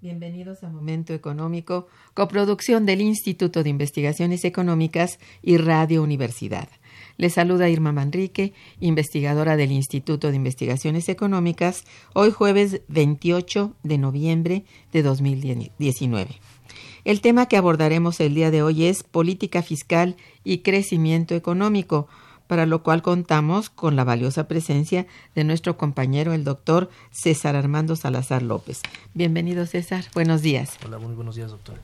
Bienvenidos a Momento Económico, coproducción del Instituto de Investigaciones Económicas y Radio Universidad. Les saluda Irma Manrique, investigadora del Instituto de Investigaciones Económicas, hoy jueves 28 de noviembre de 2019. El tema que abordaremos el día de hoy es política fiscal y crecimiento económico, para lo cual contamos con la valiosa presencia de nuestro compañero, el doctor César Armando Salazar López. Bienvenido, César. Buenos días. Hola, muy buenos días, doctor.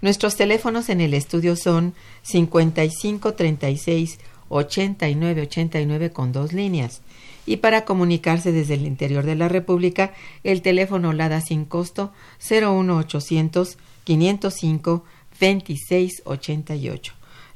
Nuestros teléfonos en el estudio son 55 36 89 89 con dos líneas. Y para comunicarse desde el interior de la República, el teléfono LADA sin costo 01800 505 2688.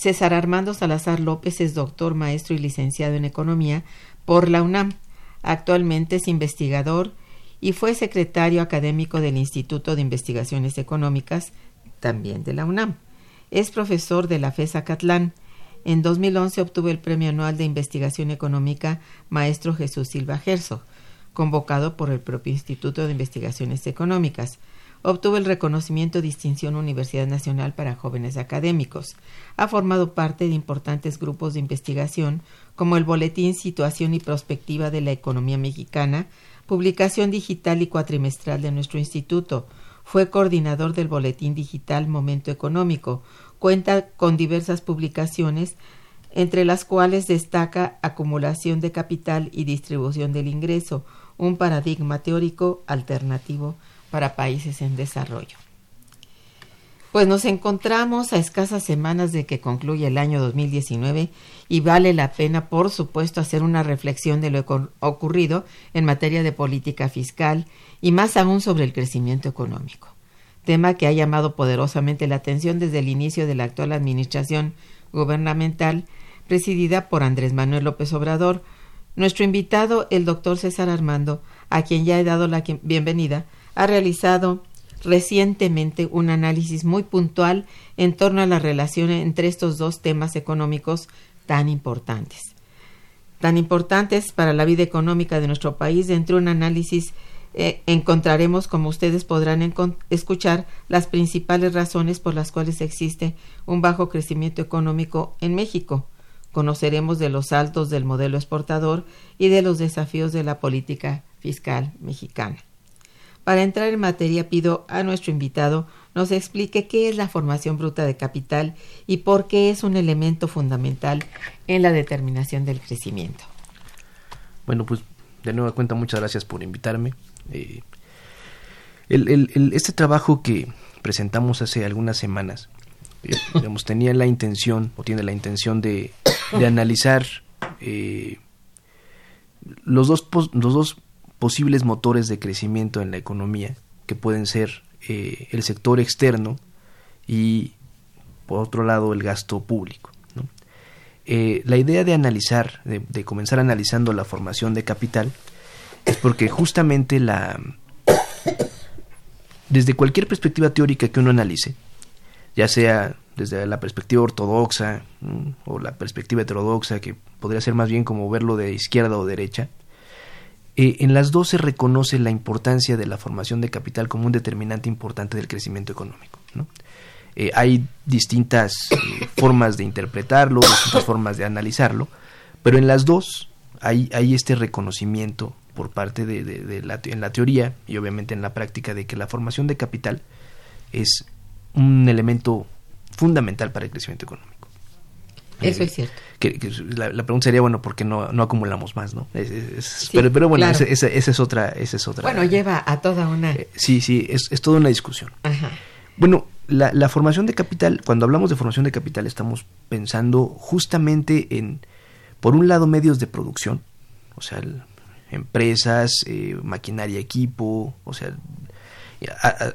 César Armando Salazar López es doctor, maestro y licenciado en Economía por la UNAM. Actualmente es investigador y fue secretario académico del Instituto de Investigaciones Económicas, también de la UNAM. Es profesor de la FESA Catlán. En 2011 obtuvo el Premio Anual de Investigación Económica Maestro Jesús Silva Gerso, convocado por el propio Instituto de Investigaciones Económicas. Obtuvo el reconocimiento Distinción Universidad Nacional para Jóvenes Académicos. Ha formado parte de importantes grupos de investigación como el Boletín Situación y Prospectiva de la Economía Mexicana, publicación digital y cuatrimestral de nuestro instituto. Fue coordinador del Boletín Digital Momento Económico. Cuenta con diversas publicaciones, entre las cuales destaca Acumulación de Capital y Distribución del Ingreso, un paradigma teórico alternativo para países en desarrollo. Pues nos encontramos a escasas semanas de que concluya el año 2019 y vale la pena, por supuesto, hacer una reflexión de lo ocurrido en materia de política fiscal y más aún sobre el crecimiento económico, tema que ha llamado poderosamente la atención desde el inicio de la actual administración gubernamental presidida por Andrés Manuel López Obrador. Nuestro invitado, el doctor César Armando, a quien ya he dado la bienvenida, ha realizado recientemente un análisis muy puntual en torno a la relación entre estos dos temas económicos tan importantes. Tan importantes para la vida económica de nuestro país. Dentro de un análisis eh, encontraremos, como ustedes podrán escuchar, las principales razones por las cuales existe un bajo crecimiento económico en México. Conoceremos de los saltos del modelo exportador y de los desafíos de la política fiscal mexicana. Para entrar en materia pido a nuestro invitado nos explique qué es la formación bruta de capital y por qué es un elemento fundamental en la determinación del crecimiento. Bueno, pues de nueva cuenta muchas gracias por invitarme. Eh, este trabajo que presentamos hace algunas semanas, eh, digamos, tenía la intención o tiene la intención de, analizar eh, los, dos, los dos posibles motores de crecimiento en la economía, que pueden ser eh, el sector externo y, por otro lado, el gasto público. Eh, la idea de analizar, de, comenzar analizando la formación de capital, es porque justamente la... Desde cualquier perspectiva teórica que uno analice, ya sea desde la perspectiva ortodoxa o la perspectiva heterodoxa, que podría ser más bien como verlo de izquierda o derecha, eh, en las dos se reconoce la importancia de la formación de capital como un determinante importante del crecimiento económico. Eh, hay distintas eh, formas de interpretarlo, distintas formas de analizarlo, pero en las dos hay, este reconocimiento por parte de, en la teoría y obviamente en la práctica de que la formación de capital es un elemento fundamental para el crecimiento económico. Eso es cierto. Que, la, pregunta sería, bueno, ¿por qué no, no acumulamos más? no pero, pero bueno, esa, es otra, esa es otra. Bueno, lleva a toda una... Eh, sí, sí, es, es toda una discusión. Bueno, la, la, formación de capital, cuando hablamos de formación de capital, estamos pensando justamente en, por un lado, medios de producción, o sea, empresas, eh, maquinaria, equipo, o sea,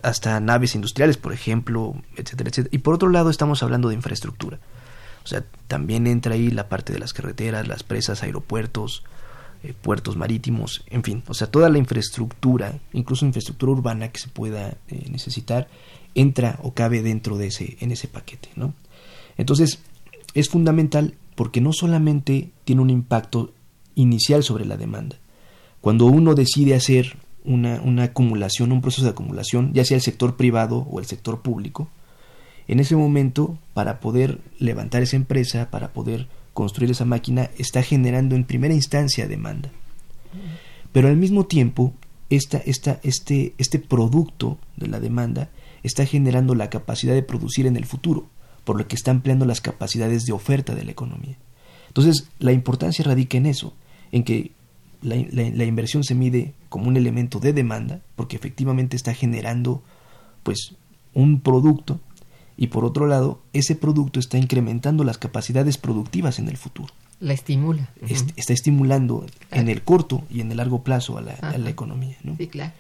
hasta naves industriales, por ejemplo, etcétera, etcétera. Y por otro lado, estamos hablando de infraestructura. O sea, también entra ahí la parte de las carreteras, las presas, aeropuertos, eh, puertos marítimos, en fin, o sea, toda la infraestructura, incluso infraestructura urbana que se pueda eh, necesitar, entra o cabe dentro de ese, en ese paquete, ¿no? Entonces, es fundamental porque no solamente tiene un impacto inicial sobre la demanda. Cuando uno decide hacer una, una acumulación, un proceso de acumulación, ya sea el sector privado o el sector público, en ese momento, para poder levantar esa empresa, para poder construir esa máquina, está generando en primera instancia demanda. Pero al mismo tiempo, esta, esta, este, este producto de la demanda está generando la capacidad de producir en el futuro, por lo que está ampliando las capacidades de oferta de la economía. Entonces, la importancia radica en eso, en que la, la, inversión se mide como un elemento de demanda, porque efectivamente está generando pues un producto y por otro lado, ese producto está incrementando las capacidades productivas en el futuro. La estimula. está estimulando en el corto y en el largo plazo a la, economía. ¿no? Sí, claro.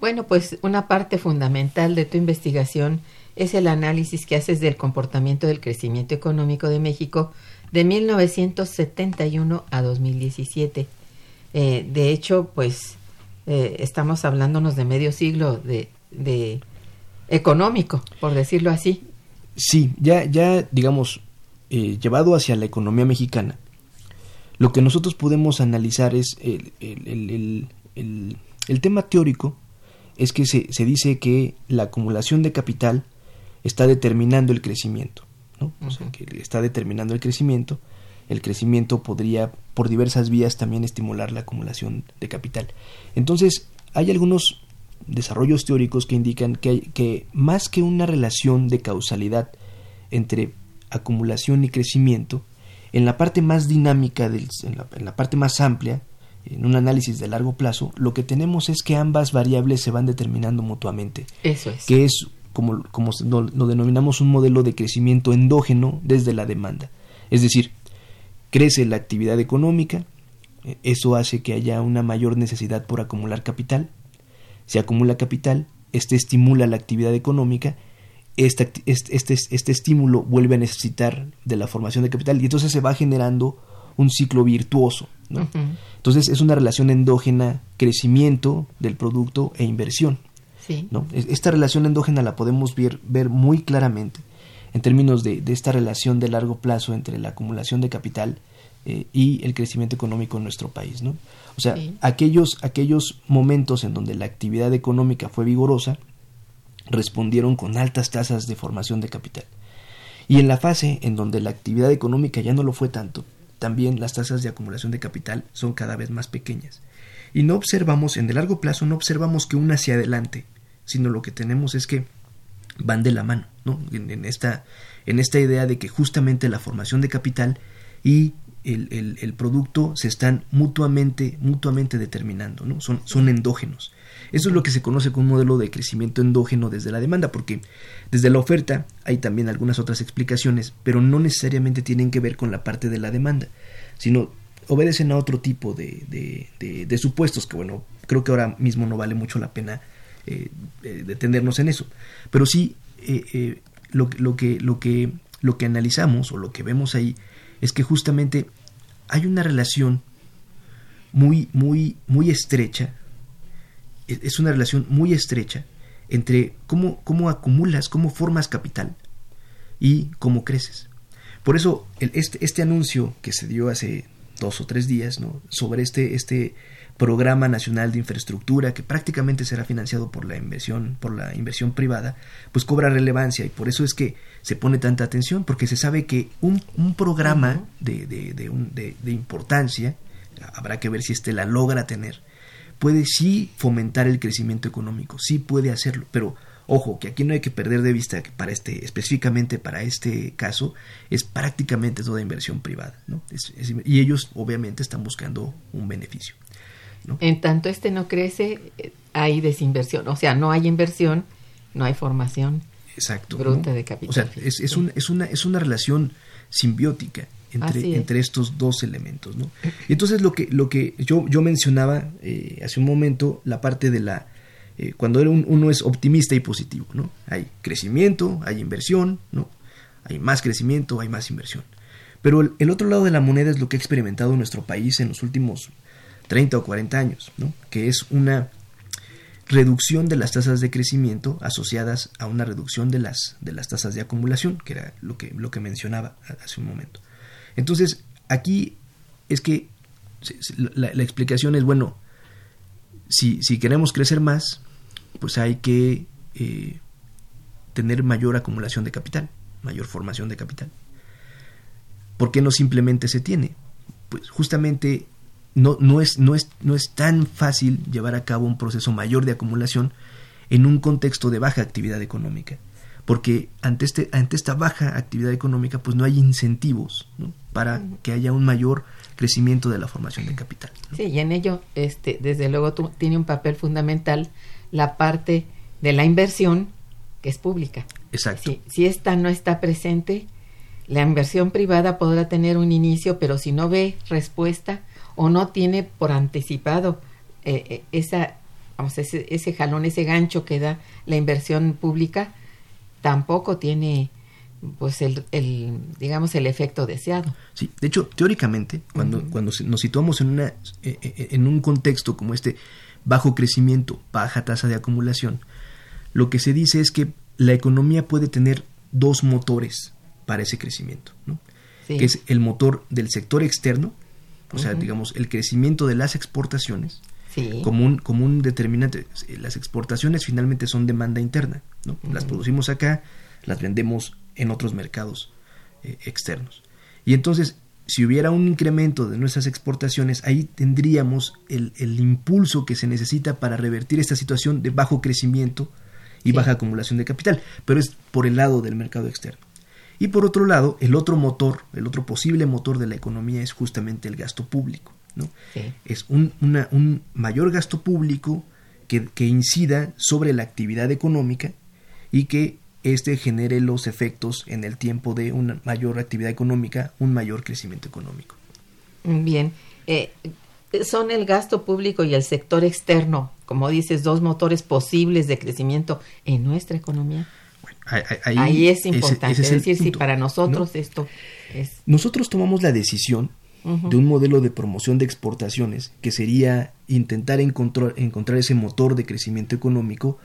Bueno, pues una parte fundamental de tu investigación es el análisis que haces del comportamiento del crecimiento económico de México de 1971 a 2017. Eh, de hecho, pues eh, estamos hablándonos de medio siglo de, de económico, por decirlo así. Sí, ya, ya digamos, eh, llevado hacia la economía mexicana, lo que nosotros podemos analizar es el, el, el, el tema teórico, es que se, se, dice que la acumulación de capital está determinando el crecimiento, ¿no? O sea, que está determinando el crecimiento. El crecimiento podría, por diversas vías, también estimular la acumulación de capital. Entonces, hay algunos desarrollos teóricos que indican que, que más que una relación de causalidad entre acumulación y crecimiento, en la parte más dinámica, del, en, la, parte más amplia, en un análisis de largo plazo, lo que tenemos es que ambas variables se van determinando mutuamente. Eso es. Que es como, como lo denominamos un modelo de crecimiento endógeno desde la demanda. Es decir, crece la actividad económica, eso hace que haya una mayor necesidad por acumular capital, se acumula capital, este estimula la actividad económica, este, este, este, estímulo vuelve a necesitar de la formación de capital y entonces se va generando un ciclo virtuoso. ¿no? Entonces es una relación endógena, crecimiento del producto e inversión. ¿no? Esta relación endógena la podemos ver, ver muy claramente en términos de, de, esta relación de largo plazo entre la acumulación de capital eh, y el crecimiento económico en nuestro país. ¿no? O sea, aquellos, aquellos momentos en donde la actividad económica fue vigorosa respondieron con altas tasas de formación de capital. Y en la fase en donde la actividad económica ya no lo fue tanto, también las tasas de acumulación de capital son cada vez más pequeñas. Y no observamos, en el largo plazo, no observamos que una hacia adelante, sino lo que tenemos es que van de la mano, ¿no? En, esta, en esta idea de que justamente la formación de capital y el, el, producto se están mutuamente, mutuamente determinando, ¿no? Son, son endógenos. Eso es lo que se conoce como un modelo de crecimiento endógeno desde la demanda, porque desde la oferta hay también algunas otras explicaciones, pero no necesariamente tienen que ver con la parte de la demanda, sino obedecen a otro tipo de, de, de, supuestos que, bueno, creo que ahora mismo no vale mucho la pena eh, eh, detenernos en eso. Pero sí, eh, lo, lo, que, lo, que, lo que analizamos o lo que vemos ahí es que justamente hay una relación muy, muy, muy estrecha, e, es una relación muy estrecha entre cómo, cómo acumulas, cómo formas capital y cómo creces. Por eso este, este anuncio que se dio hace dos o tres días, ¿no? Sobre este, este programa nacional de infraestructura que prácticamente será financiado por la inversión, por la inversión privada, pues cobra relevancia y por eso es que se pone tanta atención, porque se sabe que un, un programa de, de, de, un, de, de importancia, habrá que ver si éste la logra tener, puede sí fomentar el crecimiento económico, sí puede hacerlo, pero Ojo, que aquí no hay que perder de vista que para este, específicamente para este caso, es prácticamente toda inversión privada, ¿no? y ellos obviamente están buscando un beneficio. En tanto este no crece, eh, hay desinversión, o sea, no hay inversión, no hay formación Exacto, bruta de capital. O sea, es, es, un, es, una, es una relación simbiótica entre, entre estos dos elementos, ¿no? Y entonces lo que, lo que yo, yo mencionaba eh, hace un momento, la parte de la eh, cuando uno es optimista y positivo, ¿no? Hay crecimiento, hay inversión, ¿no? Hay más crecimiento, hay más inversión. Pero el, otro lado de la moneda es lo que ha experimentado nuestro país en los últimos 30 o 40 años, ¿no? Que es una reducción de las tasas de crecimiento asociadas a una reducción de las, de las tasas de acumulación, que era lo que, lo que mencionaba hace un momento. Entonces, aquí es que la, explicación es, bueno, si, si queremos crecer más, pues hay que eh, tener mayor acumulación de capital, mayor formación de capital. ¿Por qué no simplemente se tiene? Pues justamente no, no, es, no, es, no es tan fácil llevar a cabo un proceso mayor de acumulación en un contexto de baja actividad económica. Porque ante, este, ante esta baja actividad económica, pues no hay incentivos para que haya un mayor crecimiento de la formación de capital. Sí, y en ello, este, desde luego, tú, tiene un papel fundamental la parte de la inversión que es pública. Exacto. Si, si esta no está presente, la inversión privada podrá tener un inicio, pero si no ve respuesta o no tiene por anticipado eh, eh, esa, vamos, ese, ese jalón, ese gancho que da la inversión pública, tampoco tiene pues el, el, digamos el efecto deseado. Sí, de hecho, teóricamente, cuando, cuando nos situamos en una eh, en un contexto como este bajo crecimiento, baja tasa de acumulación, lo que se dice es que la economía puede tener dos motores para ese crecimiento, ¿no? que es el motor del sector externo, o sea, digamos, el crecimiento de las exportaciones, como, un, como un determinante. Las exportaciones finalmente son demanda interna, ¿no? Las producimos acá, las vendemos en otros mercados eh, externos. Y entonces si hubiera un incremento de nuestras exportaciones, ahí tendríamos el, impulso que se necesita para revertir esta situación de bajo crecimiento y baja acumulación de capital, pero es por el lado del mercado externo. Y por otro lado, el otro motor, el otro posible motor de la economía es justamente el gasto público. ¿no? Es un, un, mayor gasto público que, que incida sobre la actividad económica y que este genere los efectos en el tiempo de una mayor actividad económica, un mayor crecimiento económico. Bien, eh, son el gasto público y el sector externo, como dices, dos motores posibles de crecimiento en nuestra economía. Ahí, es importante, es decir, si para nosotros esto es... Nosotros tomamos la decisión de un modelo de promoción de exportaciones que sería intentar encontrar, encontrar ese motor de crecimiento económico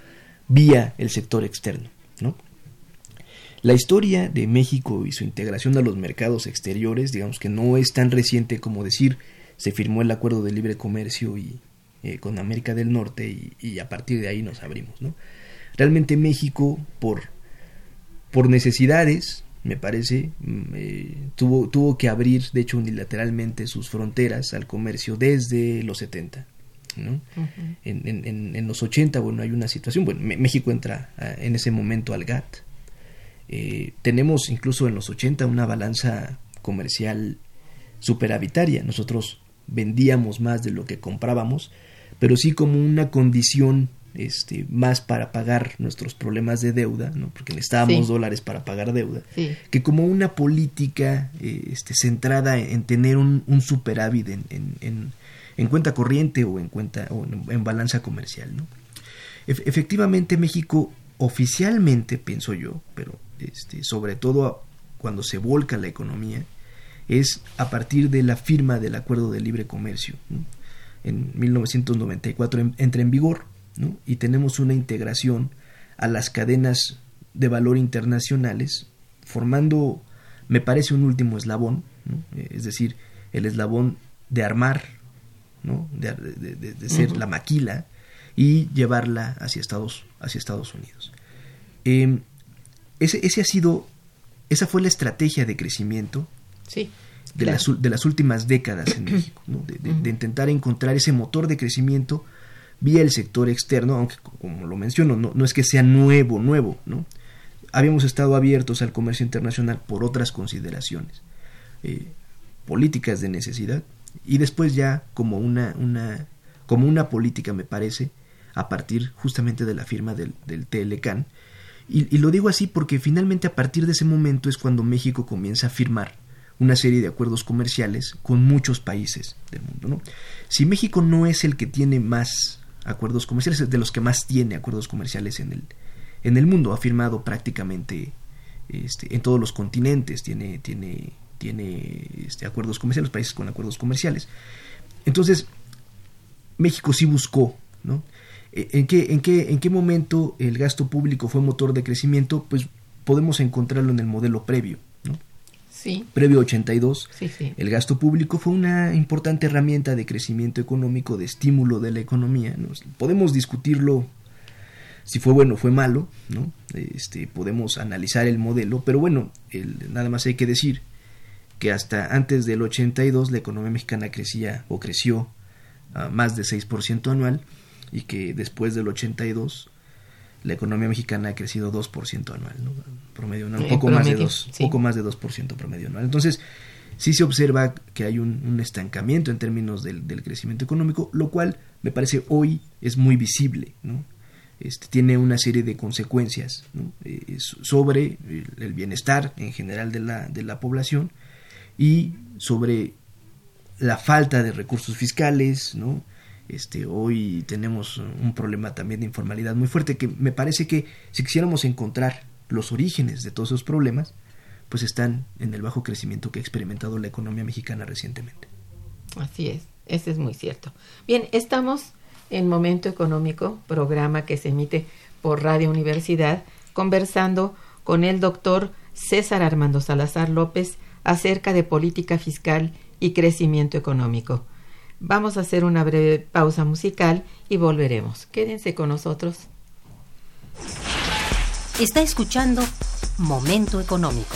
vía el sector externo, ¿no? La historia de México y su integración a los mercados exteriores, digamos que no es tan reciente como decir se firmó el acuerdo de libre comercio y, eh, con América del Norte y, a partir de ahí nos abrimos. ¿no? Realmente México, por, por necesidades, me parece, mm, eh, tuvo, tuvo que abrir, de hecho, unilateralmente sus fronteras al comercio desde los 70. ¿no? en, en, en, los 80, bueno, hay una situación, bueno, México entra ah, en ese momento al GATT, eh, tenemos incluso en los 80 una balanza comercial superavitaria. Nosotros vendíamos más de lo que comprábamos, pero sí como una condición este, más para pagar nuestros problemas de deuda, ¿no? porque necesitábamos dólares para pagar deuda, que como una política eh, este, centrada en, tener un, superávit en, en, en, cuenta corriente o en cuenta o en, balanza comercial. ¿no? efectivamente México oficialmente, pienso yo, pero este, sobre todo cuando se volca la economía, es a partir de la firma del Acuerdo de Libre Comercio. En 1994 entra en vigor y tenemos una integración a las cadenas de valor internacionales, formando, me parece, un último eslabón, es decir, el eslabón de armar, ¿no? de, ser la maquila y llevarla hacia Estados, hacia Estados Unidos. Em, ese, ese, ha sido, esa fue la estrategia de crecimiento de, las, de, las, últimas décadas en México, de, intentar encontrar ese motor de crecimiento vía el sector externo, aunque como lo menciono, no, no es que sea nuevo, nuevo, ¿no? Habíamos estado abiertos al comercio internacional por otras consideraciones, eh, políticas de necesidad, y después ya como una, una, como una política, me parece, a partir justamente de la firma del, del TLCAN. Y, y, lo digo así porque finalmente a partir de ese momento es cuando México comienza a firmar una serie de acuerdos comerciales con muchos países del mundo. ¿no? Si México no es el que tiene más acuerdos comerciales, es de los que más tiene acuerdos comerciales en el, en el mundo, ha firmado prácticamente este, en todos los continentes, tiene, tiene, tiene este, acuerdos comerciales, países con acuerdos comerciales. Entonces, México sí buscó, ¿no? E, ¿En qué, en, qué, ¿En qué momento el gasto público fue motor de crecimiento? Pues podemos encontrarlo en el modelo previo. Sí. Previo 82, sí, sí. el gasto público fue una importante herramienta de crecimiento económico, de estímulo de la economía. ¿no? Podemos discutirlo si fue bueno o fue malo, ¿no? Este, podemos analizar el modelo, pero bueno, el, nada más hay que decir que hasta antes del 82 la economía mexicana crecía o creció a más de 6% anual y que después del 82 la economía mexicana ha crecido 2% anual, ¿no? promedio anual, un poco, más de 2, sí. poco más de 2% promedio anual. Entonces, sí se observa que hay un, un estancamiento en términos del, del, crecimiento económico, lo cual me parece hoy es muy visible, ¿no? Este, tiene una serie de consecuencias ¿no? eh, sobre el, el, bienestar en general de la, de la población y sobre la falta de recursos fiscales, ¿no? Este, hoy tenemos un problema también de informalidad muy fuerte que me parece que si quisiéramos encontrar los orígenes de todos esos problemas, pues están en el bajo crecimiento que ha experimentado la economía mexicana recientemente. Así es, eso es muy cierto. Bien, estamos en Momento Económico, programa que se emite por Radio Universidad, conversando con el doctor César Armando Salazar López acerca de política fiscal y crecimiento económico. Vamos a hacer una breve pausa musical y volveremos. Quédense con nosotros. Está escuchando Momento Económico.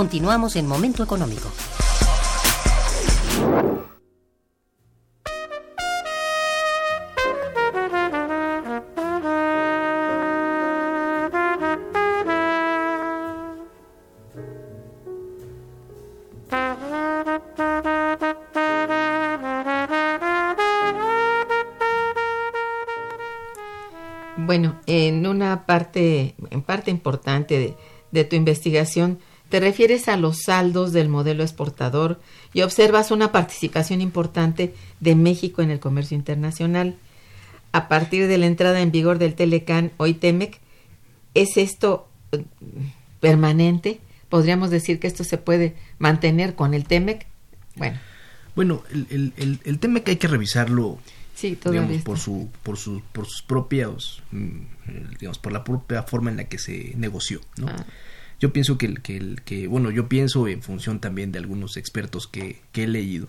Continuamos en Momento Económico. Bueno, en una parte, en parte importante de, de tu investigación, te refieres a los saldos del modelo exportador y observas una participación importante de México en el comercio internacional. A partir de la entrada en vigor del Telecan, hoy Temec, ¿es esto eh, permanente? ¿Podríamos decir que esto se puede mantener con el Temec? Bueno, Bueno, el, el, el, que hay que revisarlo sí, digamos, está. por, su, por, su, por sus propios, mm, eh, digamos, por la propia forma en la que se negoció, ¿no? Ah. Yo pienso que, el, que, el, que, bueno, yo pienso en función también de algunos expertos que, que he leído,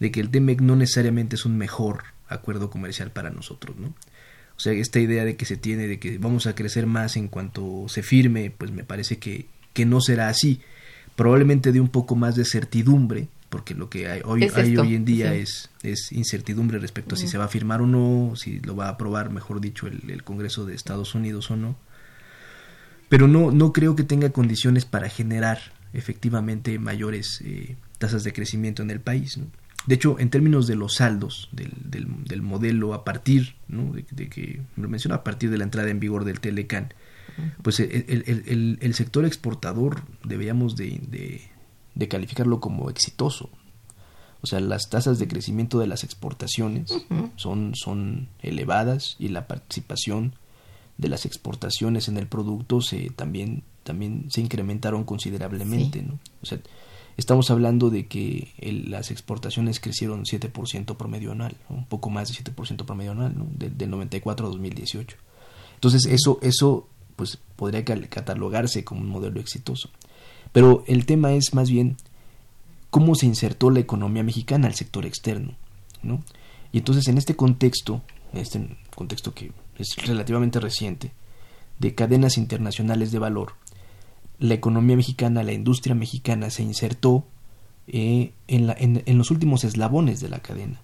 de que el TEMEC no necesariamente es un mejor acuerdo comercial para nosotros, ¿no? O sea, esta idea de que se tiene de que vamos a crecer más en cuanto se firme, pues me parece que, que no será así. Probablemente de un poco más de certidumbre, porque lo que hay hoy, Es hay hoy en día sí. es, es incertidumbre respecto a si se va a firmar o no, si lo va a aprobar, mejor dicho, el, el Congreso de Estados Unidos o no. Pero no, no creo que tenga condiciones para generar efectivamente mayores eh, tasas de crecimiento en el país. ¿no? De hecho, en términos de los saldos del, del, del modelo a partir, ¿no? de, de que lo menciono a partir de la entrada en vigor del Telecan, pues el, el- el- el- el sector exportador deberíamos de, de- de calificarlo como exitoso. O sea, las tasas de crecimiento de las exportaciones son, son elevadas y la participación de las exportaciones en el producto se también también se incrementaron considerablemente, Sí. ¿no? O sea, estamos hablando de que el- las exportaciones crecieron 7% promedio anual, ¿no? un poco más de 7% promedio anual, ¿no? De- del 94 a 2018. Entonces, eso eso pues podría catalogarse como un modelo exitoso. Pero el tema es más bien cómo se insertó la economía mexicana al sector externo, ¿no? Y entonces en este contexto, en este contexto que es relativamente reciente, de cadenas internacionales de valor, la economía mexicana, la industria mexicana se insertó eh, en, la- en- los últimos eslabones de la cadena,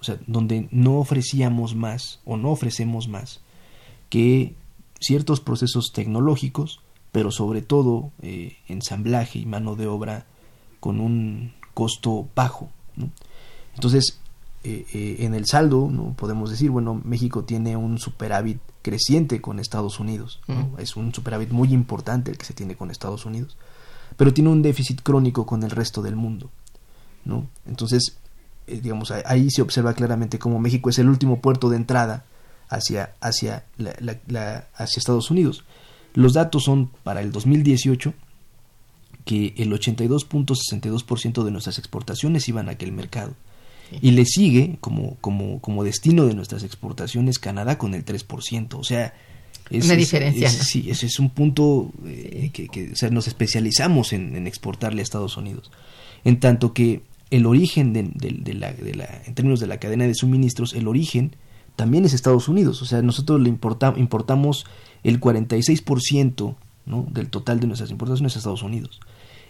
o sea, donde no ofrecíamos más o no ofrecemos más que ciertos procesos tecnológicos, pero sobre todo eh, ensamblaje y mano de obra con un costo bajo. Entonces, eh, eh, en el saldo, ¿no? podemos decir, bueno, México tiene un superávit creciente con Estados Unidos. ¿no? Es un superávit muy importante el que se tiene con Estados Unidos, pero tiene un déficit crónico con el resto del mundo. ¿no? Entonces, eh, digamos, ahí- ahí se observa claramente cómo México es el último puerto de entrada hacia, hacia, la- la- la- hacia Estados Unidos. Los datos son para el 2018 que el 82.62% de nuestras exportaciones iban a aquel mercado. Y le sigue como, como, como destino de nuestras exportaciones Canadá con el 3%. O sea, es, Una diferencia, es- ¿no? sí, ese es un punto eh, que, que, o sea, nos especializamos en, en exportarle a Estados Unidos. En tanto que el origen de, de- de la, de la- en términos de la cadena de suministros, el origen también es Estados Unidos. O sea, nosotros le importa- importamos el 46% ¿no? del total de nuestras importaciones a Estados Unidos.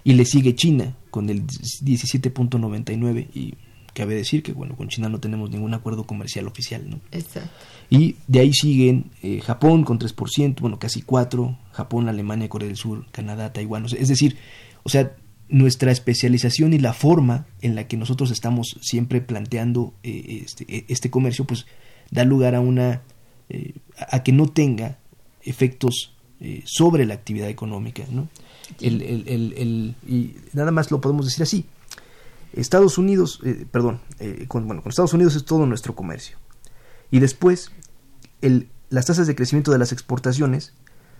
Y le sigue China con el 17.99 y cabe decir que bueno, con China no tenemos ningún acuerdo comercial oficial, ¿no? Exacto. Y de ahí siguen eh, Japón con 3%, bueno, casi 4%, Japón, Alemania, Corea del Sur, Canadá, Taiwán. o sea, es decir, o sea, nuestra especialización y la forma en la que nosotros estamos siempre planteando eh, este, eh, este comercio, pues da lugar a una eh, a que no tenga efectos eh, sobre la actividad económica, ¿no? El, el- el- el- y nada más lo podemos decir así. Estados Unidos, eh, perdón, eh, con, bueno, con Estados Unidos es todo nuestro comercio. Y después, el, las tasas de crecimiento de las exportaciones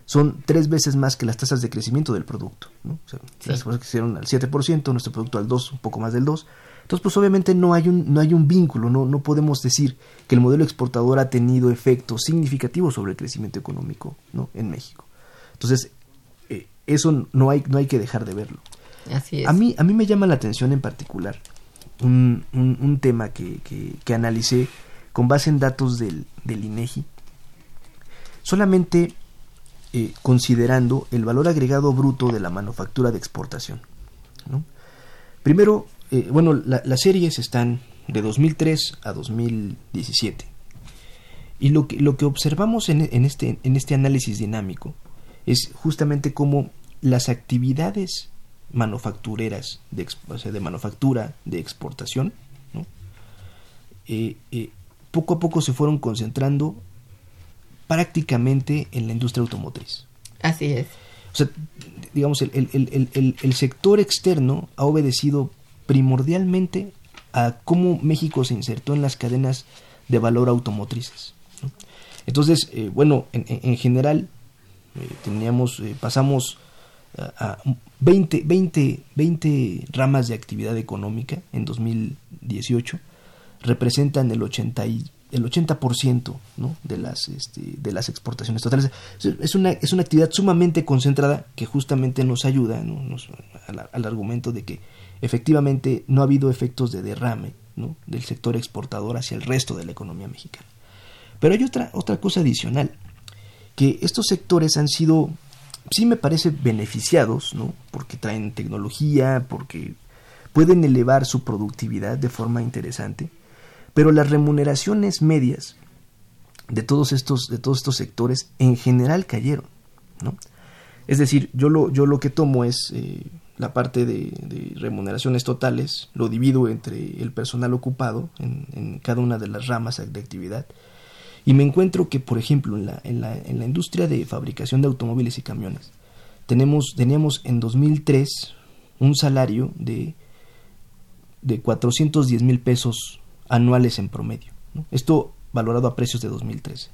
son tres veces más que las tasas de crecimiento del producto. ¿no? O sea, Sí. Las cosas crecieron al 7%, nuestro producto al 2%, un poco más del 2%. Entonces, pues obviamente no hay un, no hay un vínculo, no, no podemos decir que el modelo exportador ha tenido efectos significativos sobre el crecimiento económico ¿no? en México. Entonces, eh, eso no hay, no hay que dejar de verlo. A mí, a mí me llama la atención en particular un, un- tema que, que- analicé con base en datos del, del INEGI. Solamente eh, considerando el valor agregado bruto de la manufactura de exportación. Primero, eh, bueno, las series están de 2003 a 2017. Y lo que, lo que observamos en, este, en este análisis dinámico es justamente cómo las actividades manufactureras, de, de manufactura, de exportación, eh, eh, poco a poco se fueron concentrando prácticamente en la industria automotriz. Así es. O sea, digamos, el, sector externo ha obedecido primordialmente a cómo México se insertó en las cadenas de valor automotrices. Entonces, eh, bueno, en, general, teníamos, pasamos a 20, 20, 20 ramas de actividad económica en 2018 representan el 80 el 80% ¿no? de, las, este, de las exportaciones totales. Es una, es una actividad sumamente concentrada que justamente nos ayuda al, argumento de que efectivamente no ha habido efectos de derrame ¿no? del sector exportador hacia el resto de la economía mexicana. Pero hay otra, otra cosa adicional, que estos sectores han sido sí me parece beneficiados, ¿no? Porque traen tecnología, porque pueden elevar su productividad de forma interesante, pero las remuneraciones medias de todos estos, de todos estos sectores en general cayeron, ¿no? Es decir, yo lo, yo lo que tomo es eh, la parte de, remuneraciones totales, lo divido entre el personal ocupado en, en cada una de las ramas de actividad, y me encuentro que, por ejemplo, en la, en la, en la industria de fabricación de automóviles y camiones, tenemos, teníamos en 2003 un salario de, de 410 mil pesos anuales en promedio. Esto valorado a precios de 2013.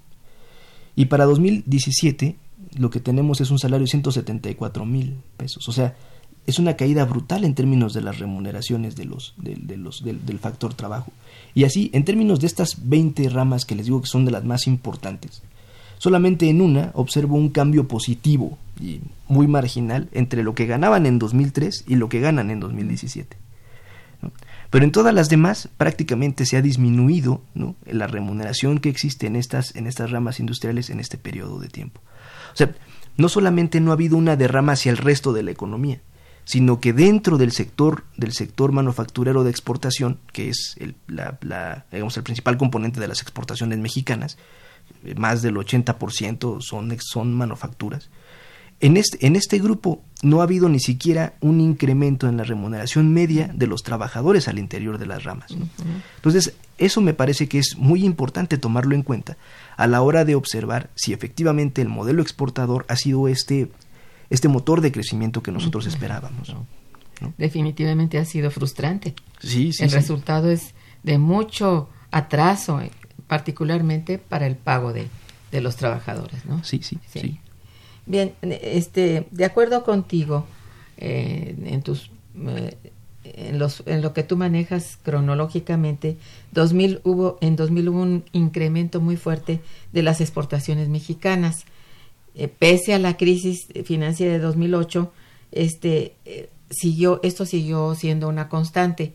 Y para 2017 lo que tenemos es un salario de 174 mil pesos. O sea, es una caída brutal en términos de las remuneraciones de los, de, los, del factor trabajo. Y así, en términos de estas 20 ramas que les digo que son de las más importantes, solamente en una observo un cambio positivo y muy marginal entre lo que ganaban en 2003 y lo que ganan en 2017. Pero en todas las demás prácticamente se ha disminuido la remuneración que existe en estas, en estas ramas industriales en este periodo de tiempo. O sea, no solamente no ha habido una derrama hacia el resto de la economía, sino que dentro del sector del sector manufacturero de exportación, que es el, la, digamos, el principal componente de las exportaciones mexicanas, eh, más del 80% son, son manufacturas. En este, en este grupo no ha habido ni siquiera un incremento en la remuneración media de los trabajadores al interior de las ramas. Entonces, eso me parece que es muy importante tomarlo en cuenta a la hora de observar si efectivamente el modelo exportador ha sido este este motor de crecimiento que nosotros esperábamos. Definitivamente ha sido frustrante. Sí, sí. El resultado es de mucho atraso, eh, particularmente para el pago de, de los trabajadores, ¿no? Sí, sí, sí, Bien, este, de acuerdo contigo, eh, en tus eh, en, los, en lo que tú manejas cronológicamente, 2000 hubo, en 2000 hubo un incremento muy fuerte de las exportaciones mexicanas. Eh, pese a la crisis financiera de 2008, este, eh, siguió, esto siguió siendo una constante.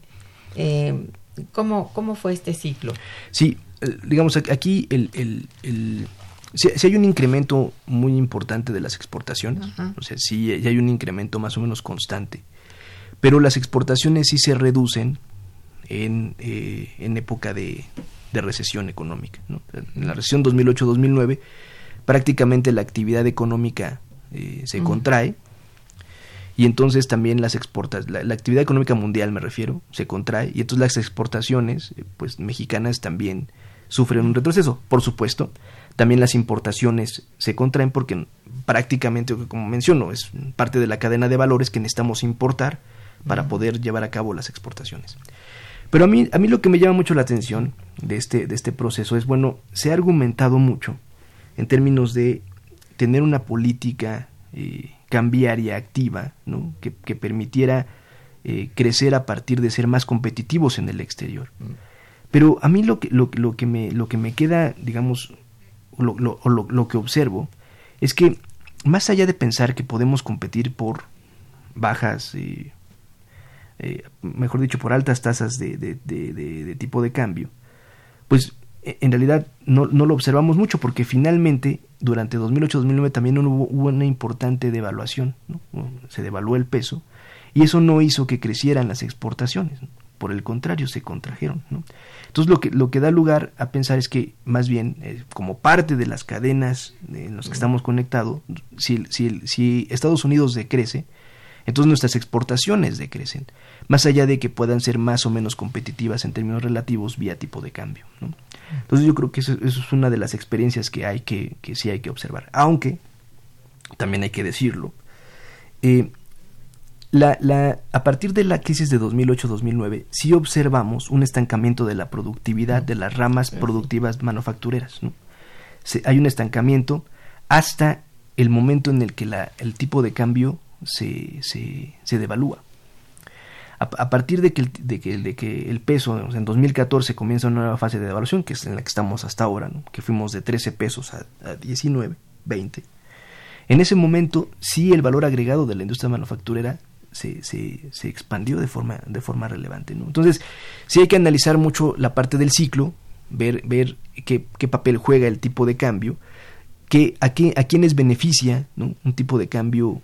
Eh, ¿cómo, ¿Cómo fue este ciclo? Sí, digamos, aquí el, el, si, hay un incremento muy importante de las exportaciones, o sea, sí, hay un incremento más o menos constante, pero las exportaciones sí se reducen en, en época de, de recesión económica. En la recesión 2008-2009 prácticamente la actividad económica eh, se contrae y entonces también las exportas, la, actividad económica mundial me refiero, se contrae y entonces las exportaciones eh, pues mexicanas también sufren un retroceso. Por supuesto, también las importaciones se contraen porque prácticamente, como menciono, es parte de la cadena de valores que necesitamos importar para poder llevar a cabo las exportaciones. Pero a mí, a mí lo que me llama mucho la atención de este, de este proceso es, bueno, se ha argumentado mucho en términos de tener una política eh, cambiaria activa, ¿no? que, permitiera eh, crecer a partir de ser más competitivos en el exterior. Mm. Pero a mí lo que, lo, que, me, lo que me queda, digamos, o lo, lo, que observo, es que más allá de pensar que podemos competir por bajas, eh, mejor dicho, por altas tasas de, de, de, tipo de cambio, pues en realidad no, no, lo observamos mucho porque finalmente durante 2008-2009 también hubo, hubo, una importante devaluación, ¿no? se devaluó el peso y eso no hizo que crecieran las exportaciones, por el contrario, se contrajeron. Entonces lo que, lo que da lugar a pensar es que más bien eh, como parte de las cadenas en las que estamos conectados, si, si, si Estados Unidos decrece, entonces nuestras exportaciones decrecen, más allá de que puedan ser más o menos competitivas en términos relativos vía tipo de cambio. ¿no? Entonces yo creo que eso, eso, es una de las experiencias que hay que, que sí hay que observar. Aunque, también hay que decirlo, eh, la, la, a partir de la crisis de 2008-2009 sí observamos un estancamiento de la productividad de las ramas productivas manufactureras. ¿no? Se, hay un estancamiento hasta el momento en el que la, el tipo de cambio se, se, se devalúa. A, partir de que, el, de, que, el peso en 2014 comienza una nueva fase de devaluación, que es en la que estamos hasta ahora, que fuimos de 13 pesos a, a 19, 20. En ese momento sí el valor agregado de la industria manufacturera se, se, se, expandió de forma, de forma relevante. Entonces, sí hay que analizar mucho la parte del ciclo, ver, ver qué, qué papel juega el tipo de cambio, que, a, qué, a quiénes beneficia un tipo de cambio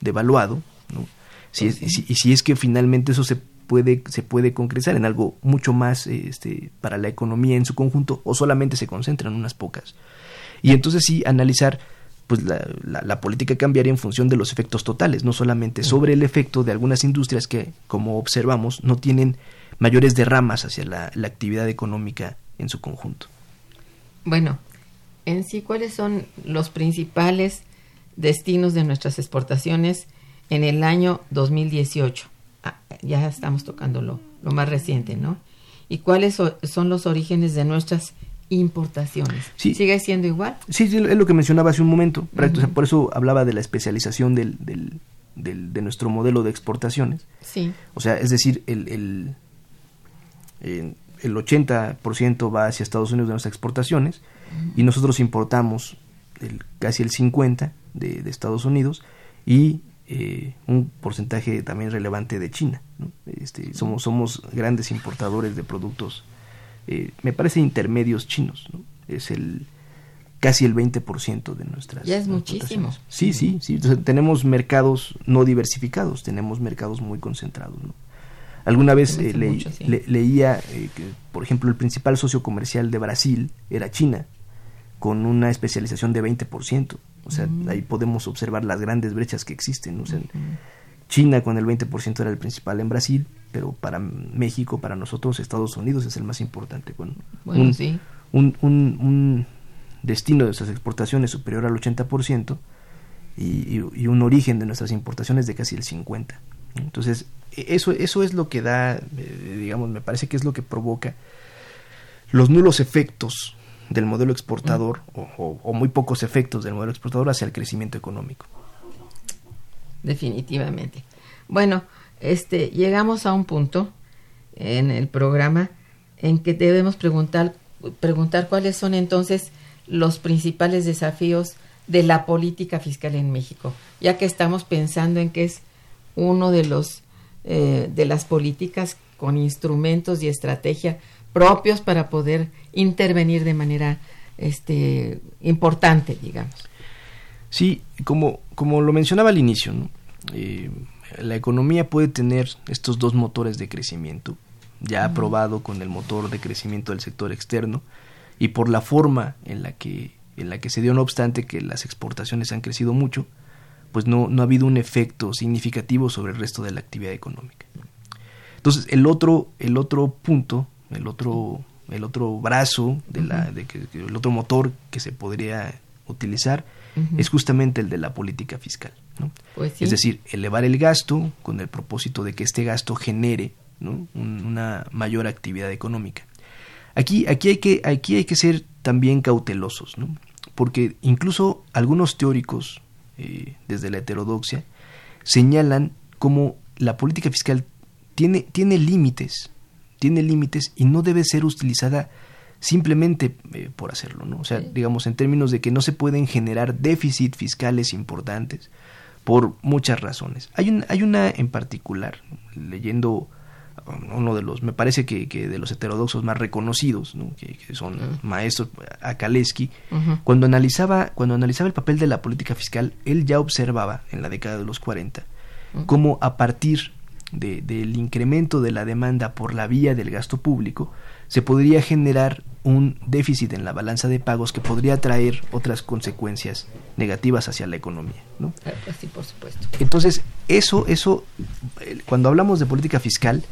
devaluado, ¿no? Si es, si, y si es que finalmente eso se puede, se puede concretar en algo mucho más este, para la economía en su conjunto o solamente se concentra en unas pocas. Y entonces sí analizar pues la, la, la, política cambiaría en función de los efectos totales, no solamente sobre el efecto de algunas industrias que, como observamos, no tienen mayores derramas hacia la, la actividad económica en su conjunto. Bueno, en sí, ¿cuáles son los principales destinos de nuestras exportaciones en el año 2018? Ah, ya estamos tocando lo, lo más reciente, ¿no? ¿Y cuáles son los orígenes de nuestras importaciones. Sí. ¿Sigue siendo igual? Sí, sí, es lo que mencionaba hace un momento. Uh -huh. o sea, por eso hablaba de la especialización del, del, del, de nuestro modelo de exportaciones. Sí. O sea, es decir, el, el, el, el 80% va hacia Estados Unidos de nuestras exportaciones uh -huh. y nosotros importamos el, casi el 50% de, de Estados Unidos y eh, un porcentaje también relevante de China. ¿no? Este, somos, somos grandes importadores de productos eh, me parece intermedios chinos, ¿no? Es el casi el 20% de nuestras Ya es muchísimo. Sí, sí, sí, Entonces, tenemos mercados no diversificados, tenemos mercados muy concentrados, ¿no? Alguna vez eh, le, mucho, sí. le, leía que, por ejemplo, el principal socio comercial de Brasil era China, con una especialización de 20%. O sea, mm. ahí podemos observar las grandes brechas que existen. ¿no? O sea. China con el 20% era el principal en Brasil, pero para México, para nosotros, Estados Unidos es el más importante. Con bueno, un, sí. un, un, un, destino de nuestras exportaciones superior al 80% y, y, y, un origen de nuestras importaciones de casi el 50%. Entonces, eso, eso es lo que da, eh, digamos, me parece que es lo que provoca los nulos efectos del modelo exportador mm. o, o, o muy pocos efectos del modelo exportador hacia el crecimiento económico. Definitivamente. Bueno, este, llegamos a un punto en el programa en que debemos preguntar, preguntar cuáles son entonces los principales desafíos de la política fiscal en México, ya que estamos pensando en que es uno de los eh, de las políticas con instrumentos y estrategia propios para poder intervenir de manera este importante, digamos. Sí, como, como lo mencionaba al inicio, ¿no? eh, la economía puede tener estos dos motores de crecimiento, ya aprobado con el motor de crecimiento del sector externo y por la forma en la que, en la que se dio, no obstante que las exportaciones han crecido mucho, pues no, no ha habido un efecto significativo sobre el resto de la actividad económica. Entonces, el otro, el otro punto, el otro, el otro brazo, de la, de que, el otro motor que se podría utilizar, Uh -huh. es justamente el de la política fiscal. ¿no? Pues sí. Es decir, elevar el gasto con el propósito de que este gasto genere ¿no? Un, una mayor actividad económica. Aquí, aquí, hay que, aquí hay que ser también cautelosos, ¿no? porque incluso algunos teóricos, eh, desde la heterodoxia, señalan como la política fiscal tiene, tiene límites, tiene límites y no debe ser utilizada simplemente eh, por hacerlo, ¿no? O sea, digamos, en términos de que no se pueden generar déficit fiscales importantes por muchas razones. Hay, un, hay una en particular, leyendo uno de los, me parece que, de los heterodoxos más reconocidos, que, son maestros Akaleski, cuando analizaba, cuando analizaba el papel de la política fiscal, él ya observaba en la década de los 40 cómo a partir del incremento de la demanda por la vía del gasto público, se podría generar un déficit en la balanza de pagos que podría traer otras consecuencias negativas hacia la economía. ¿no? Ah, pues sí, por supuesto. Entonces, eso, eso, cuando hablamos de política fiscal,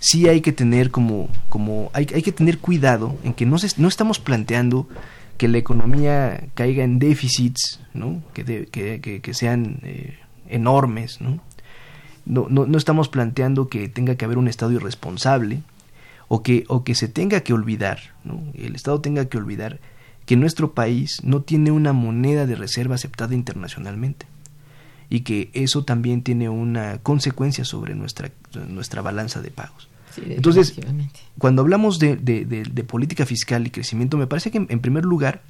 sí hay que tener como, como hay, hay que tener cuidado en que no, se, no estamos planteando que la economía caiga en déficits, ¿no? que, que, que, sean eh, enormes, ¿no? No, no, no estamos planteando que tenga que haber un Estado irresponsable, o que, o que se tenga que olvidar, ¿no? el Estado tenga que olvidar que nuestro país no tiene una moneda de reserva aceptada internacionalmente y que eso también tiene una consecuencia sobre nuestra, nuestra balanza de pagos. Entonces, cuando hablamos de, de, política fiscal y crecimiento, me parece que en, primer lugar,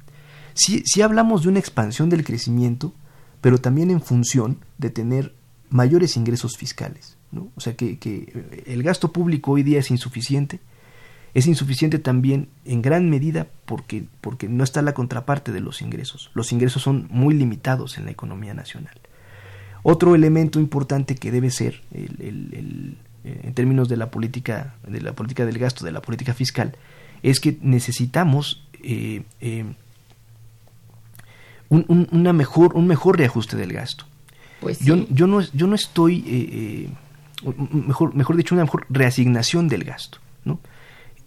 sí, sí hablamos de una expansión del crecimiento, pero también en función de tener mayores ingresos fiscales. ¿no? O sea que, el gasto público hoy día es insuficiente es insuficiente también en gran medida porque, porque no está la contraparte de los ingresos. Los ingresos son muy limitados en la economía nacional. Otro elemento importante que debe ser eh, en términos de la política de la política del gasto, de la política fiscal, es que necesitamos eh, eh, un, una mejor, un mejor reajuste del gasto. Pues yo, yo, no, yo no estoy, mejor, mejor dicho, una mejor reasignación del gasto. ¿no?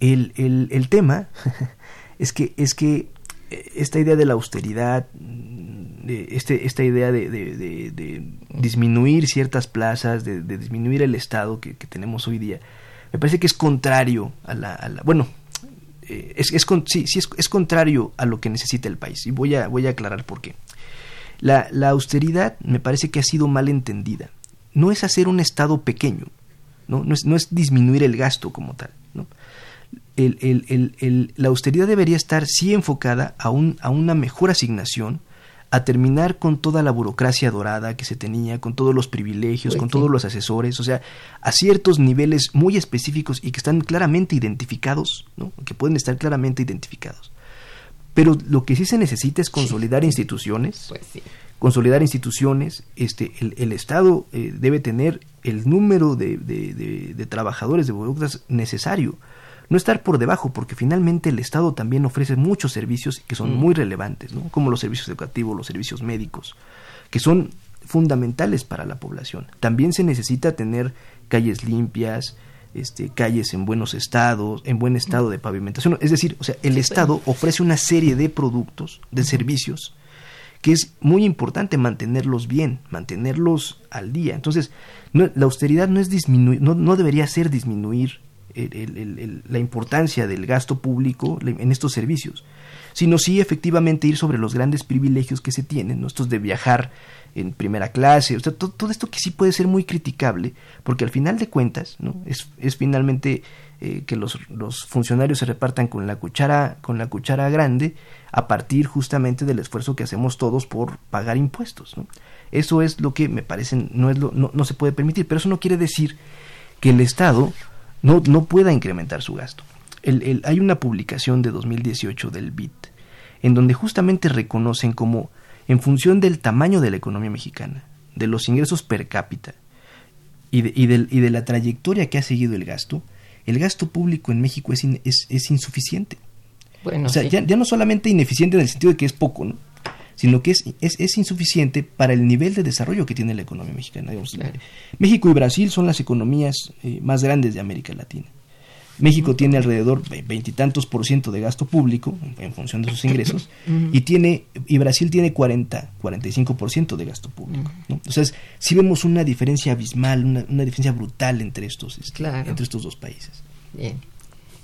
El, el, el tema es que, es que eh, esta idea de la austeridad, de este, esta idea de, de, disminuir ciertas plazas, de, disminuir el Estado que, tenemos hoy día, me parece que es contrario a la... bueno, eh, es, es, sí, sí es, es, contrario a lo que necesita el país. Y voy a, voy a aclarar por qué. La, la austeridad me parece que ha sido mal entendida. No es hacer un Estado pequeño, no, no, es, no es disminuir el gasto como tal. ¿no? el, el, el, la austeridad debería estar sí enfocada a, un, a una mejor asignación, a terminar con toda la burocracia dorada que se tenía, con todos los privilegios, con todos los asesores, o sea, a ciertos niveles muy específicos y que están claramente identificados, ¿no? que pueden estar claramente identificados. Pero lo que sí se necesita es consolidar instituciones, pues consolidar instituciones, este, el, el Estado eh, debe tener el número de, de, de, de trabajadores, de burócratas necesario no estar por debajo, porque finalmente el Estado también ofrece muchos servicios que son mm. muy relevantes, ¿no? como los servicios educativos, los servicios médicos, que son fundamentales para la población. También se necesita tener calles limpias, este, calles en buenos estados, en buen estado de pavimentación. Es decir, o sea, el Estado ofrece una serie de productos, de servicios, que es muy importante mantenerlos bien, mantenerlos al día. Entonces, la austeridad no es disminuir, no, no debería ser disminuir la importancia del gasto público en estos servicios, sino sí efectivamente ir sobre los grandes privilegios que se tienen, ¿no? estos de viajar en primera clase, o sea, todo, esto que sí puede ser muy criticable, porque al final de cuentas, es, es finalmente eh, que los, los, funcionarios se repartan con la cuchara, con la cuchara grande, a partir justamente del esfuerzo que hacemos todos por pagar impuestos. Eso es lo que me parece no, es lo, no, no se puede permitir, pero eso no quiere decir que el Estado no, no pueda incrementar su gasto. El, hay una publicación de 2018 del BIT en donde justamente reconocen como en función del tamaño de la economía mexicana, de los ingresos per cápita y de, y de, la trayectoria que ha seguido el gasto, el gasto público en México es, es, insuficiente. Bueno, o sea, ya, ya, no solamente ineficiente en el sentido de que es poco, ¿no? sino que es, es, insuficiente para el nivel de desarrollo que tiene la economía mexicana. México y Brasil son las economías eh, más grandes de América Latina. México tiene alrededor de veintitantos por ciento de gasto público en, función de sus ingresos y tiene y Brasil tiene 40, 45 por ciento de gasto público. Entonces, sí vemos una diferencia abismal, una, diferencia brutal entre estos, este, entre estos dos países. Bien.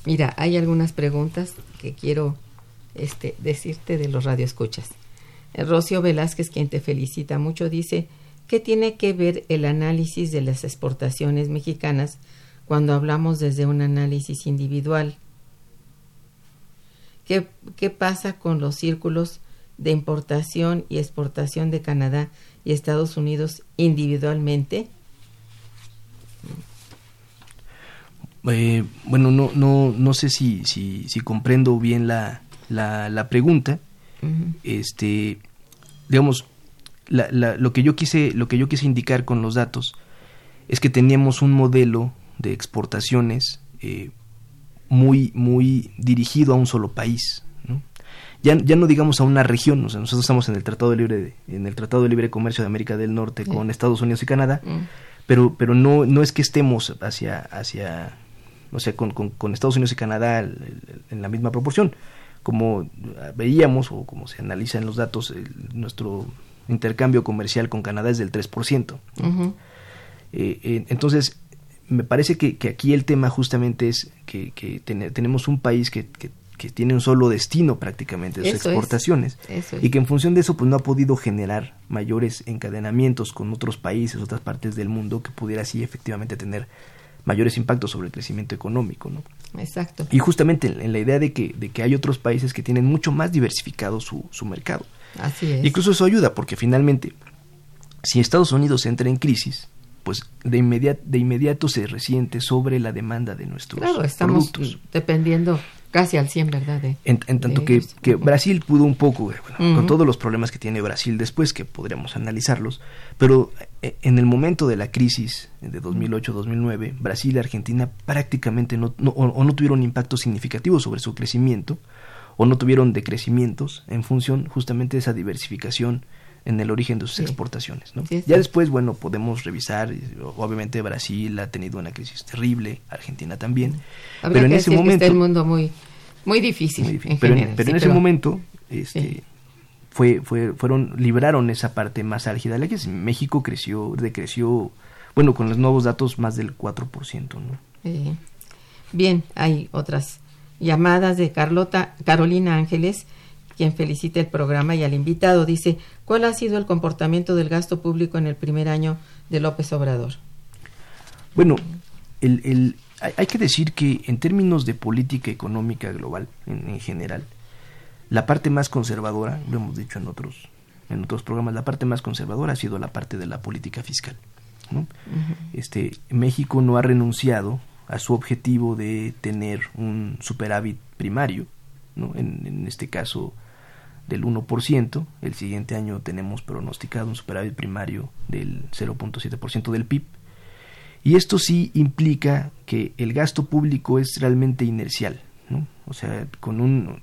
Mira, hay algunas preguntas que quiero este, decirte de los radioescuchas. Rocio Velázquez, quien te felicita mucho, dice, ¿qué tiene que ver el análisis de las exportaciones mexicanas cuando hablamos desde un análisis individual? ¿Qué, qué pasa con los círculos de importación y exportación de Canadá y Estados Unidos individualmente? Eh, bueno, no, no, no sé si, si, si comprendo bien la, la, la pregunta. Este, digamos, la, la, lo que yo quise, lo que yo quise indicar con los datos es que teníamos un modelo de exportaciones eh, muy, muy dirigido a un solo país. ¿no? Ya, ya no digamos a una región, o sea, nosotros estamos en el Tratado de Libre, en el Tratado de Libre Comercio de América del Norte Sí. con Estados Unidos y Canadá, Mm. pero, pero no, no es que estemos hacia, hacia o sea, con, con, con Estados Unidos y Canadá en la misma proporción. Como veíamos o como se analiza en los datos, el- nuestro intercambio comercial con Canadá es del 3%. ¿no? Ujú. Eh, eh, entonces, me parece que, que aquí el tema justamente es que, que tene- tenemos un país que, que- tiene un solo destino prácticamente de sus Eso exportaciones es. y que en función de eso pues no ha podido generar mayores encadenamientos con otros países, otras partes del mundo que pudiera así efectivamente tener mayores impactos sobre el crecimiento económico, ¿no? Exacto. Y justamente en, en la idea de que, de que hay otros países que tienen mucho más diversificado su, su mercado. Así es. Incluso eso ayuda porque finalmente, si Estados Unidos entra en crisis, pues de, inmediato de inmediato se resiente sobre la demanda de nuestros Claro, estamos productos. dependiendo casi al 100, ¿verdad? De, En, en tanto que, Brasil pudo un poco, eh, con todos los problemas que tiene Brasil después, que podríamos analizarlos, pero eh, en el momento de la crisis de 2008-2009, Brasil y Argentina prácticamente no, no- o, o no tuvieron impacto significativo sobre su crecimiento, o no tuvieron decrecimientos en función justamente de esa diversificación en el origen de sus Sí. exportaciones. ¿no? Sí, está. Ya después, bueno, podemos revisar, obviamente Brasil ha tenido una crisis terrible, Argentina también, Habría pero en ese momento... está el mundo muy, muy difícil, Muy difícil. en pero, en- pero ese momento este, fue, fue, fueron, libraron esa parte más álgida de la crisis. México creció, decreció, bueno, con los nuevos datos, más del 4%, ¿no? Eh, bien, hay otras llamadas de Carlota, Carolina Ángeles, quien felicita el programa y al invitado. Dice, ¿cuál ha sido el comportamiento del gasto público en el primer año de López Obrador? Bueno, el, el, hay, que decir que en términos de política económica global, en, en general, la parte más conservadora, lo hemos dicho en otros, en otros programas, la parte más conservadora ha sido la parte de la política fiscal. ¿no? este, México no ha renunciado a su objetivo de tener un superávit primario, ¿no? en, en este caso del 1%, el siguiente año tenemos pronosticado un superávit primario del 0.7% del PIB, y esto sí implica que el gasto público es realmente inercial, ¿no? O sea, con un,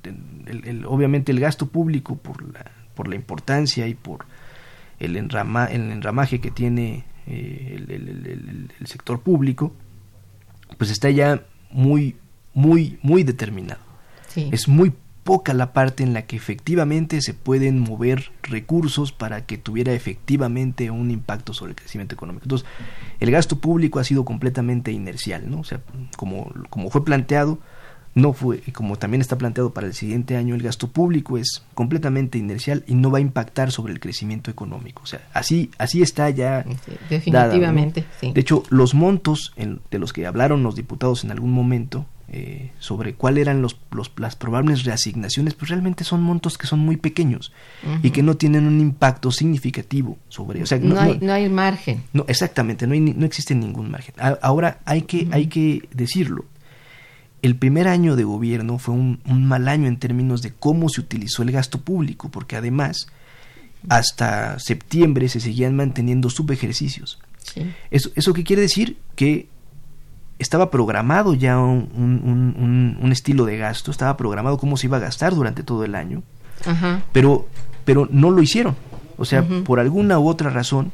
el- el- obviamente el gasto público por la, por la importancia y por el, enrama, el enramaje que tiene eh, el, sector público, pues está ya muy, muy, muy determinado. Sí. Es muy poca la parte en la que efectivamente se pueden mover recursos para que tuviera efectivamente un impacto sobre el crecimiento económico. Entonces, el gasto público ha sido completamente inercial, ¿no? O sea, como, como fue planteado, no fue, y como también está planteado para el siguiente año, el gasto público es completamente inercial y no va a impactar sobre el crecimiento económico. O sea, así, así está ya Sí, definitivamente, dada, ¿no? sí. De hecho, los montos en- de los que hablaron los diputados en algún momento eh, sobre cuáles eran los, los- las probables reasignaciones, pues realmente son montos que son muy pequeños y que no tienen un impacto significativo sobre... O sea, no, hay, no hay margen. no, exactamente, no, hay no existe ningún margen. A- Ahora hay que, hay que decirlo. El primer año de gobierno fue un, un mal año en términos de cómo se utilizó el gasto público, porque además hasta septiembre se seguían manteniendo subejercicios. Sí. ¿Eso, ¿Eso qué quiere decir? Que estaba programado ya un, un- un- un- un estilo de gasto, estaba programado cómo se iba a gastar durante todo el año, Ajá. pero, pero no lo hicieron. O sea, por alguna u otra razón,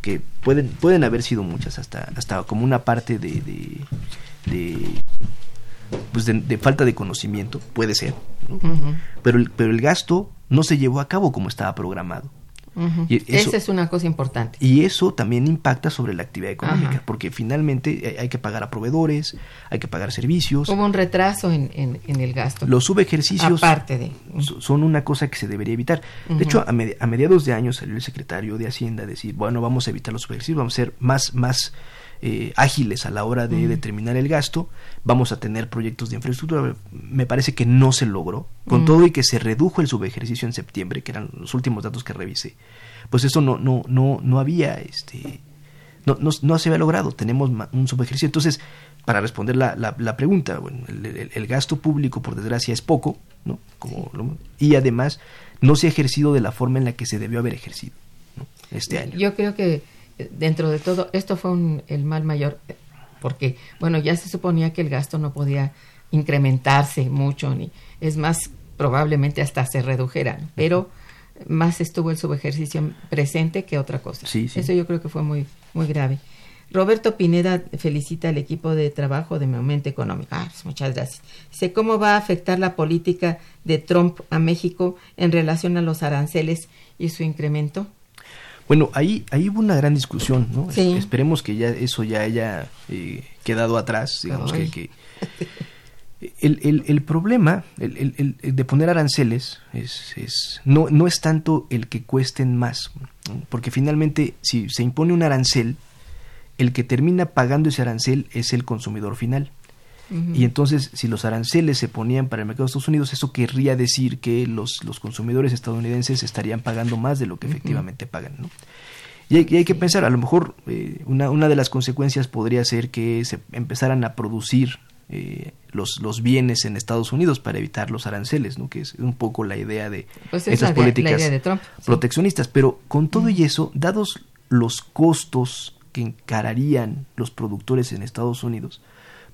que pueden, pueden haber sido muchas, hasta, hasta como una parte de, de, de, pues de, de falta de conocimiento, puede ser, pero, el, pero el gasto no se llevó a cabo como estaba programado. Y eso- Esa es una cosa importante. Y eso también impacta sobre la actividad económica, Ajá. porque finalmente eh, hay que pagar a proveedores, hay que pagar servicios. Hubo un retraso en, en, en el gasto. Los subejercicios Aparte de... so- son una cosa que se debería evitar. De hecho, a mediados de año salió el secretario de Hacienda a decir, bueno, vamos a evitar los subejercicios, vamos a ser más, más eh, ágiles a la hora de determinar el gasto, vamos a tener proyectos de infraestructura. Me parece que no se logró, con todo y que se redujo el subejercicio en septiembre, que eran los últimos datos que revisé. Pues eso no, no, no, no había este no, no, no se había logrado, tenemos un subejercicio. Entonces, para responder la, la, la pregunta, bueno, el, el- el gasto público, por desgracia, es poco, ¿no? Como lo- y además no se ha ejercido de la forma en la que se debió haber ejercido ¿no? este año. Yo creo que dentro de todo esto fue un- el mal mayor, porque, bueno, ya se suponía que el gasto no podía incrementarse mucho, ni es más, probablemente hasta se redujera, pero más estuvo el subejercicio presente que otra cosa. Sí, sí. Eso yo creo que fue muy, muy grave. Roberto Pineda felicita al equipo de trabajo de Momento Económico. Ah, pues muchas gracias. Dice, ¿cómo va a afectar la política de Trump a México en relación a los aranceles y su incremento? Bueno, ahí, ahí hubo una gran discusión, ¿no? Sí. Esperemos que ya eso ya haya eh, quedado atrás, digamos Ay. que... que- el, el- el problema el, el- el- el de poner aranceles es, es- no, no es tanto el que cuesten más, ¿no? porque finalmente si se impone un arancel, el que termina pagando ese arancel es el consumidor final. Y entonces, si los aranceles se ponían para el mercado de Estados Unidos, eso querría decir que los, los consumidores estadounidenses estarían pagando más de lo que efectivamente pagan. ¿no? Y, hay, y hay que pensar, a lo mejor eh, una, una de las consecuencias podría ser que se empezaran a producir eh, los, los bienes en Estados Unidos para evitar los aranceles, ¿no? que es un poco la idea de Pues es estas la políticas idea de Trump, sí. proteccionistas. Pero con todo y eso, dados los costos que encararían los productores en Estados Unidos,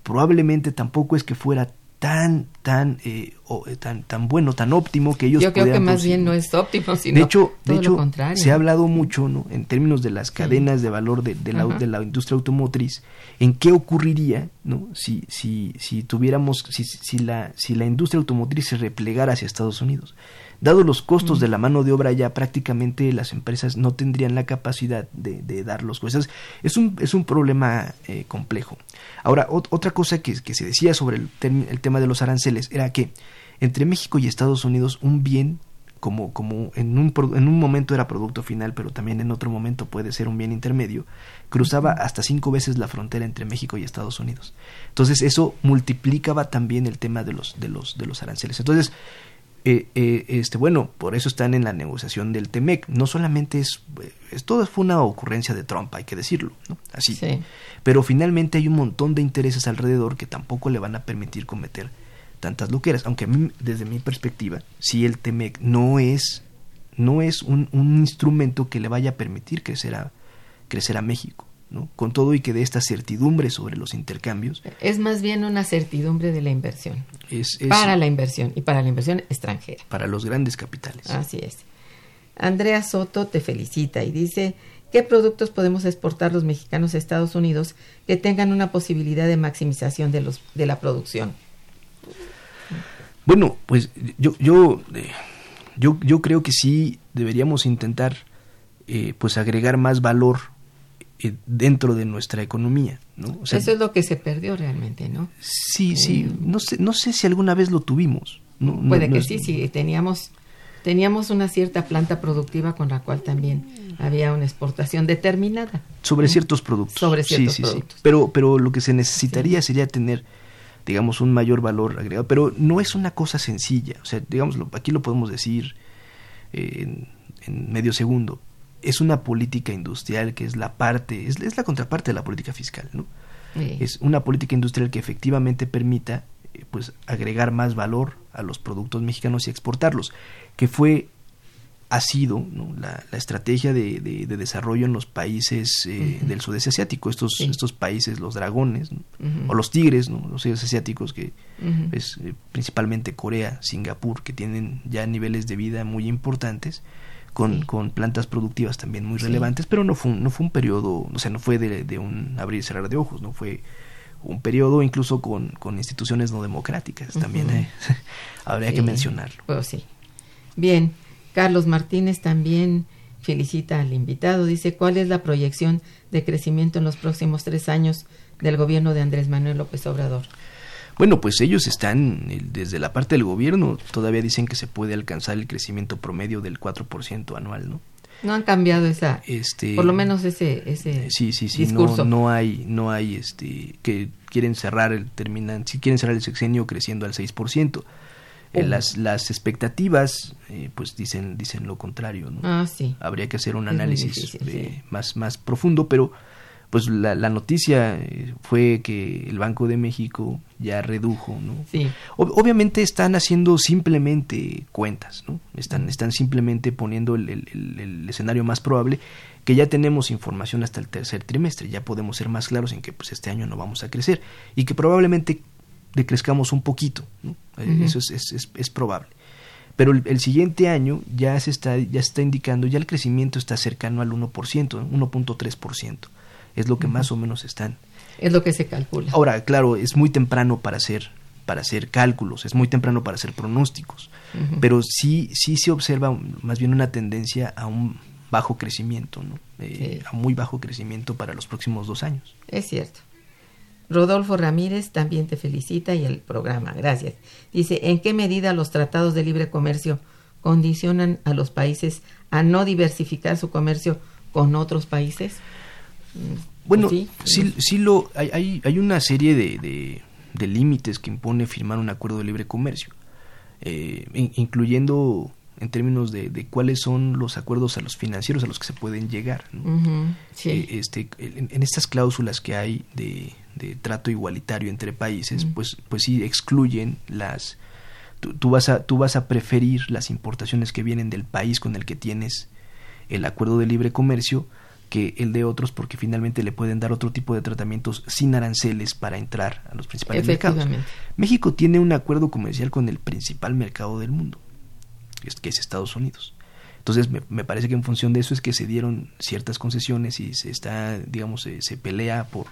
probablemente tampoco es que fuera tan tan eh, o, eh, tan tan bueno tan óptimo que ellos Yo creo que más producir, bien no es óptimo, sino de hecho de hecho lo contrario. se ha hablado mucho no en términos de las cadenas de valor de, de la, de la industria automotriz en qué ocurriría no si si si tuviéramos si, si la si la industria automotriz se replegara hacia Estados Unidos Dado los costos de la mano de obra ya prácticamente las empresas no tendrían la capacidad de, de dar los cosas. Es un, es un problema eh, complejo. Ahora, ot- otra cosa que, que se decía sobre el, el tema de los aranceles era que entre México y Estados Unidos un bien como, como en, un, en un momento era producto final, pero también en otro momento puede ser un bien intermedio, cruzaba hasta cinco veces la frontera entre México y Estados Unidos. Entonces eso multiplicaba también el tema de los, de los, de los aranceles. Entonces, eh, eh, este, bueno, por eso están en la negociación del TEMEC. No solamente es, es- todo fue una ocurrencia de Trump, hay que decirlo, ¿no? Así. Sí. Pero finalmente hay un montón de intereses alrededor que tampoco le van a permitir cometer tantas loqueras. Aunque a mí, desde mi perspectiva, si el TEMEC no es, no es un, un instrumento que le vaya a permitir crecer a, crecer a México, ¿no? Con todo y que dé esta certidumbre sobre los intercambios, Es más bien una certidumbre de la inversión. es, es Para la inversión y para la inversión extranjera. para los grandes capitales. Así es. Andrea Soto te felicita y dice, ¿qué productos podemos exportar los mexicanos a Estados Unidos que tengan una posibilidad de maximización de, los, de la producción? Bueno, pues yo, yo, eh, yo, yo creo que sí deberíamos intentar eh, pues agregar más valor eh, dentro de nuestra economía, ¿no? O sea, Eso es lo que se perdió realmente, ¿no? sí, sí, no sé, no sé si alguna vez lo tuvimos. No, Puede no que sí, sí, teníamos, teníamos una cierta planta productiva con la cual también había una exportación determinada. Sobre ciertos productos. Sobre Sí, ciertos sí, sí. productos. Pero, pero lo que se necesitaría sería tener, digamos, un mayor valor agregado. Pero no es una cosa sencilla. O sea, digamos, aquí lo podemos decir eh, en, en medio segundo. Es una política industrial que es la parte, es, es la contraparte de la política fiscal, ¿no? Sí. Es una política industrial que efectivamente permita eh, pues agregar más valor a los productos mexicanos y exportarlos, que fue ha sido ¿no? la, la estrategia de, de- de desarrollo en los países eh, del sudeste asiático, estos, Sí. estos países, los dragones, o los tigres, ¿no? los tigres asiáticos, que es eh, principalmente Corea, Singapur, que tienen ya niveles de vida muy importantes, con, Sí. con plantas productivas también muy Sí. relevantes, pero no fue, un, no fue un periodo, o sea, no fue de, de un abrir y cerrar de ojos, no fue un periodo incluso con, con instituciones no democráticas, también eh, habría que mencionarlo. Pues sí. Bien, Carlos Martínez también felicita al invitado. Dice, ¿cuál es la proyección de crecimiento en los próximos tres años del gobierno de Andrés Manuel López Obrador? Bueno, pues ellos están, eh, desde la parte del gobierno, todavía dicen que se puede alcanzar el crecimiento promedio del 4% anual, ¿no? No han cambiado esa, Este, por lo menos ese, ese Eh, sí, sí, sí, discurso. no, no hay, no hay, este, que quieren cerrar el, terminan, si quieren cerrar el sexenio creciendo al 6%. Eh, Oh. las, las expectativas, eh, pues dicen, dicen lo contrario, ¿no? Ah, sí. Habría que hacer un Es análisis difícil, sí. más, más profundo, pero pues la, la noticia eh, fue que el Banco de México ya redujo, ¿no? Sí. Ob- obviamente están haciendo simplemente cuentas, ¿no? Están, están simplemente poniendo el, el- el- el escenario más probable, que ya tenemos información hasta el tercer trimestre, ya podemos ser más claros en que pues este año no vamos a crecer y que probablemente decrezcamos un poquito, ¿no? Eh. Eso es, es, es- es probable. Pero el, el siguiente año ya se está, ya se está indicando, ya el crecimiento está cercano al 1%, 1.3%. Es lo que más o menos están Es lo que se calcula. Ahora, claro, es muy temprano para hacer para hacer cálculos, es muy temprano para hacer pronósticos, pero sí sí se observa más bien una tendencia a un bajo crecimiento, ¿no? Eh, Sí. a muy bajo crecimiento para los próximos dos años. Es cierto. Rodolfo Ramírez también te felicita y el programa, gracias. Dice, ¿en qué medida los tratados de libre comercio condicionan a los países a no diversificar su comercio con otros países? Mm, Bueno, sí, sí, lo hay, hay, una serie de, de, de límites que impone firmar un acuerdo de libre comercio, eh, in- incluyendo en términos de, de cuáles son los acuerdos a los financieros a los que se pueden llegar. sí. eh, este, en, en estas cláusulas que hay de, de trato igualitario entre países, pues, pues sí excluyen las... Tú, tú vas a, tú vas a preferir las importaciones que vienen del país con el que tienes el acuerdo de libre comercio que el de otros porque finalmente le pueden dar otro tipo de tratamientos sin aranceles para entrar a los principales mercados. México tiene un acuerdo comercial con el principal mercado del mundo, que es, Estados Unidos. Entonces, me, me parece que en función de eso es que se dieron ciertas concesiones y se está, digamos, se, se pelea por,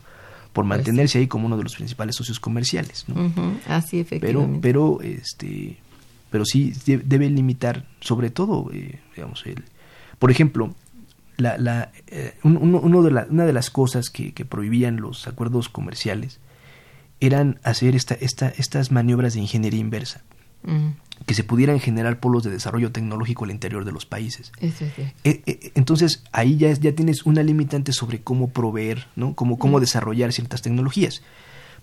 por Pues mantenerse ahí como uno de los principales socios comerciales. ¿no? Así, pero, efectivamente. pero, este, pero sí de- debe limitar, sobre todo, eh, digamos, el, por ejemplo, la, la, eh, un- uno, de la- una de las cosas que, que prohibían los acuerdos comerciales eran hacer esta, esta, estas maniobras de ingeniería inversa, Ujú, que se pudieran generar polos de desarrollo tecnológico al interior de los países. Eso es cierto. Eh, eh, entonces ahí ya, es- ya tienes una limitante sobre cómo proveer, ¿no? Cómo, cómo desarrollar ciertas tecnologías.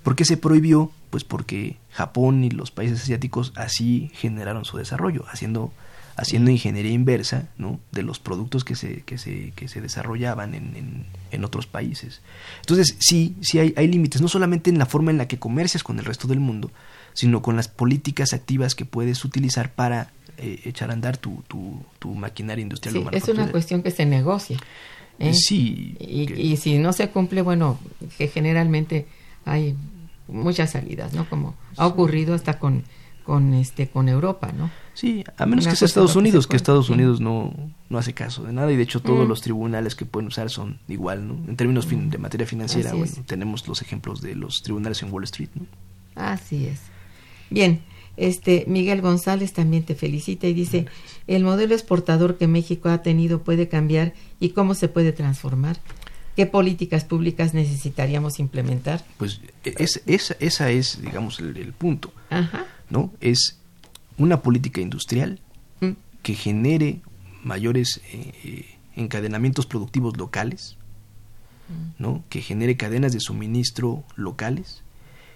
¿Por qué se prohibió? Pues porque Japón y los países asiáticos así generaron su desarrollo, haciendo, haciendo ingeniería inversa ¿no? de los productos que se, que se, que se desarrollaban en, en, en otros países. Entonces sí, sí hay, hay límites, no solamente en la forma en la que comercias con el resto del mundo, sino con las políticas activas que puedes utilizar para eh, echar a andar tu, tu, tu maquinaria industrial. Sí, es una cuestión que se negocia. ¿eh? Sí, Y, que- y si no se cumple, bueno, que generalmente hay muchas salidas, ¿no? Como ha ocurrido hasta con, con, este, con Europa, ¿no? Sí, a menos Una que sea Estados que Unidos, que Estados sí. Unidos no, no hace caso de nada y de hecho todos Mm. los tribunales que pueden usar son igual, ¿no? En términos fin- de materia financiera, Así bueno, es. tenemos los ejemplos de los tribunales en Wall Street, ¿no? Así es. Bien, este Miguel González también te felicita y dice, el modelo exportador que México ha tenido puede cambiar y cómo se puede transformar. ¿Qué políticas públicas necesitaríamos implementar? Pues e- es, esa, es, digamos, el, el punto, Ajá. ¿no? Es una política industrial Mm, que genere mayores eh, eh, encadenamientos productivos locales, ¿no? que genere cadenas de suministro locales,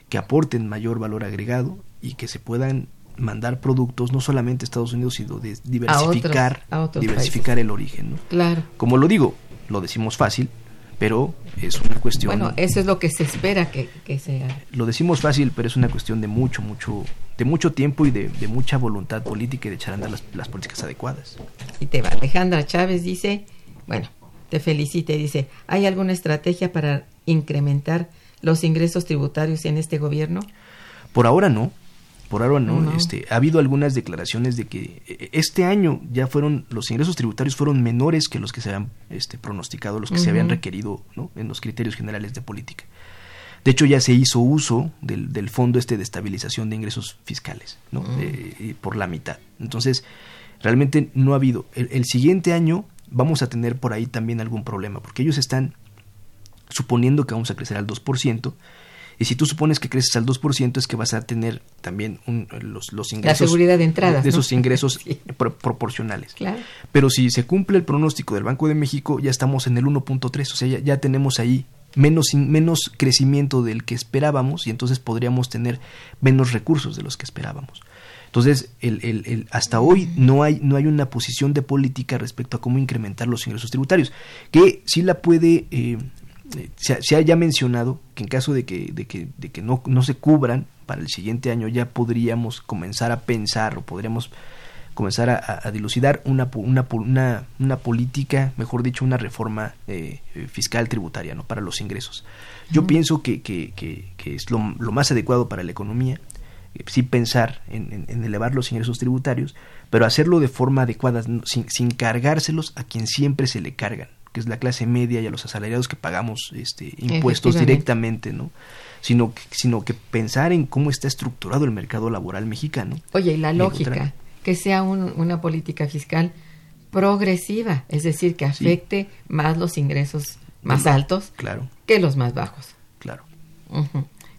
que aporten mayor valor agregado y que se puedan mandar productos no solamente a Estados Unidos, sino de diversificar, a otros diversificar el origen. ¿no? Claro. Como lo digo, lo decimos fácil, pero es una cuestión... Bueno, eso es lo que se espera que, que se haga. Lo decimos fácil, pero es una cuestión de mucho, mucho, de mucho tiempo y de, de mucha voluntad política y de echar a andar las, las políticas adecuadas. Y te va. Alejandra Chávez dice, bueno, te felicita y dice, ¿hay alguna estrategia para incrementar los ingresos tributarios en este gobierno? Por ahora no, no. No. Este, ha habido algunas declaraciones de que eh, este año ya fueron los ingresos tributarios fueron menores que los que se habían este, pronosticado, los que se habían requerido ¿no? en los criterios generales de política. De hecho, ya se hizo uso del, del fondo este de estabilización de ingresos fiscales, ¿no? Eh, y por la mitad. Entonces, realmente no ha habido. El, el siguiente año vamos a tener por ahí también algún problema, porque ellos están suponiendo que vamos a crecer al 2%, y si tú supones que creces al 2% es que vas a tener también un- los, los ingresos... seguridad de entradas, De ¿no? esos ingresos Sí. pro- proporcionales. Claro. Pero si se cumple el pronóstico del Banco de México, ya estamos en el 1.3, o sea, ya, ya tenemos ahí menos, menos crecimiento del que esperábamos y entonces podríamos tener menos recursos de los que esperábamos. Entonces, el, el- el- hasta hoy no hay, no hay una posición de política respecto a cómo incrementar los ingresos tributarios, que sí la puede, eh, se, ha ya mencionado que en caso de que, de que, de que no, no se cubran para el siguiente año ya podríamos comenzar a pensar o podríamos comenzar a, dilucidar una, una, una, una, política, mejor dicho, una reforma eh, fiscal tributaria ¿no? para los ingresos. Yo pienso que, que, que, es lo, lo, más adecuado para la economía, eh, sí pensar en, en, elevar los ingresos tributarios, pero hacerlo de forma adecuada, sin, sin cargárselos a quien siempre se le cargan que es la clase media y a los asalariados que pagamos este, impuestos directamente, ¿no? Sino, sino que pensar en cómo está estructurado el mercado laboral mexicano. Oye, y la lógica, que sea una política fiscal progresiva, es decir, que afecte más los ingresos más altos claro. que los más bajos. Claro.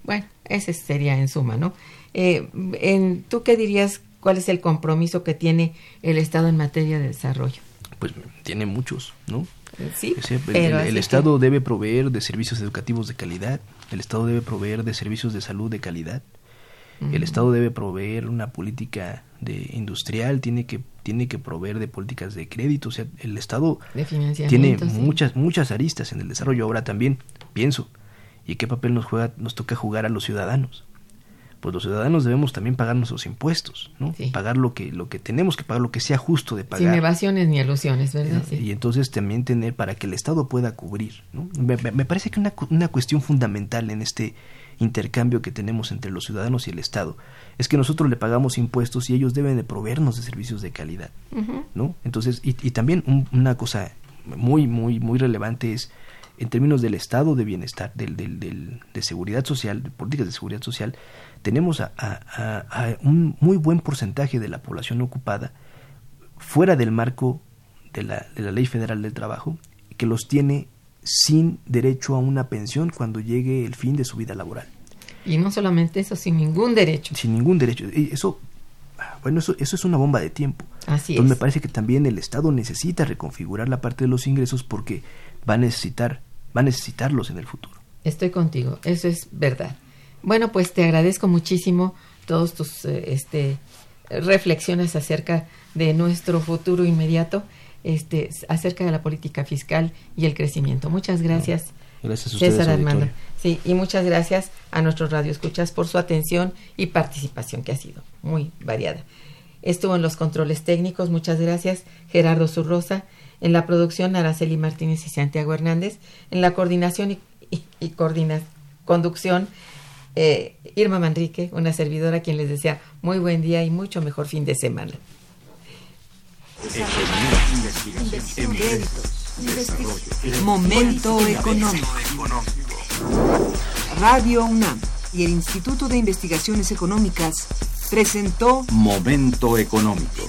Bueno, ese sería en suma, ¿no? Eh, en, ¿Tú qué dirías? ¿Cuál es el compromiso que tiene el Estado en materia de desarrollo? Pues tiene muchos, ¿no? Sí, el, Estado debe proveer de servicios educativos de calidad, el Estado debe proveer de servicios de salud de calidad, el Estado debe proveer una política de industrial, tiene que tiene que proveer de políticas de crédito, o sea, el Estado tiene muchas muchas aristas en el desarrollo. Ahora también pienso, ¿y qué papel nos juega nos toca jugar a los ciudadanos? Pues los ciudadanos debemos también pagar nuestros impuestos, ¿no? Pagar lo que lo que tenemos que pagar, lo que sea justo de pagar. Sin evasiones ni ilusiones, ¿verdad? Y entonces también tener para que el Estado pueda cubrir, ¿no? Me, parece que una, una cuestión fundamental en este intercambio que tenemos entre los ciudadanos y el Estado es que nosotros le pagamos impuestos y ellos deben de proveernos de servicios de calidad, ¿no? Entonces, y, y también una cosa muy, muy, muy relevante es en términos del estado de bienestar, del, del, del, de seguridad social, de políticas de seguridad social, tenemos a, un muy buen porcentaje de la población ocupada fuera del marco de la, de la ley federal del trabajo que los tiene sin derecho a una pensión cuando llegue el fin de su vida laboral. Y no solamente eso, sin ningún derecho. Sin ningún derecho. Eso, bueno, eso, eso es una bomba de tiempo. Así Entonces me parece que también el Estado necesita reconfigurar la parte de los ingresos porque va a necesitar, va a necesitarlos en el futuro. Estoy contigo, eso es verdad. Bueno, pues te agradezco muchísimo todos tus eh, este, reflexiones acerca de nuestro futuro inmediato, este, acerca de la política fiscal y el crecimiento. Muchas gracias. Gracias a ustedes, César Armando. Sí, y muchas gracias a nuestros radioescuchas por su atención y participación que ha sido muy variada. Estuvo en los controles técnicos, muchas gracias, Gerardo Zurrosa, en la producción Araceli Martínez y Santiago Hernández, en la coordinación y, y, conducción eh, Irma Manrique, una servidora quien les desea muy buen día y mucho mejor fin de semana. Momento económico. Radio UNAM y el Instituto de Investigaciones Económicas presentó Momento económico.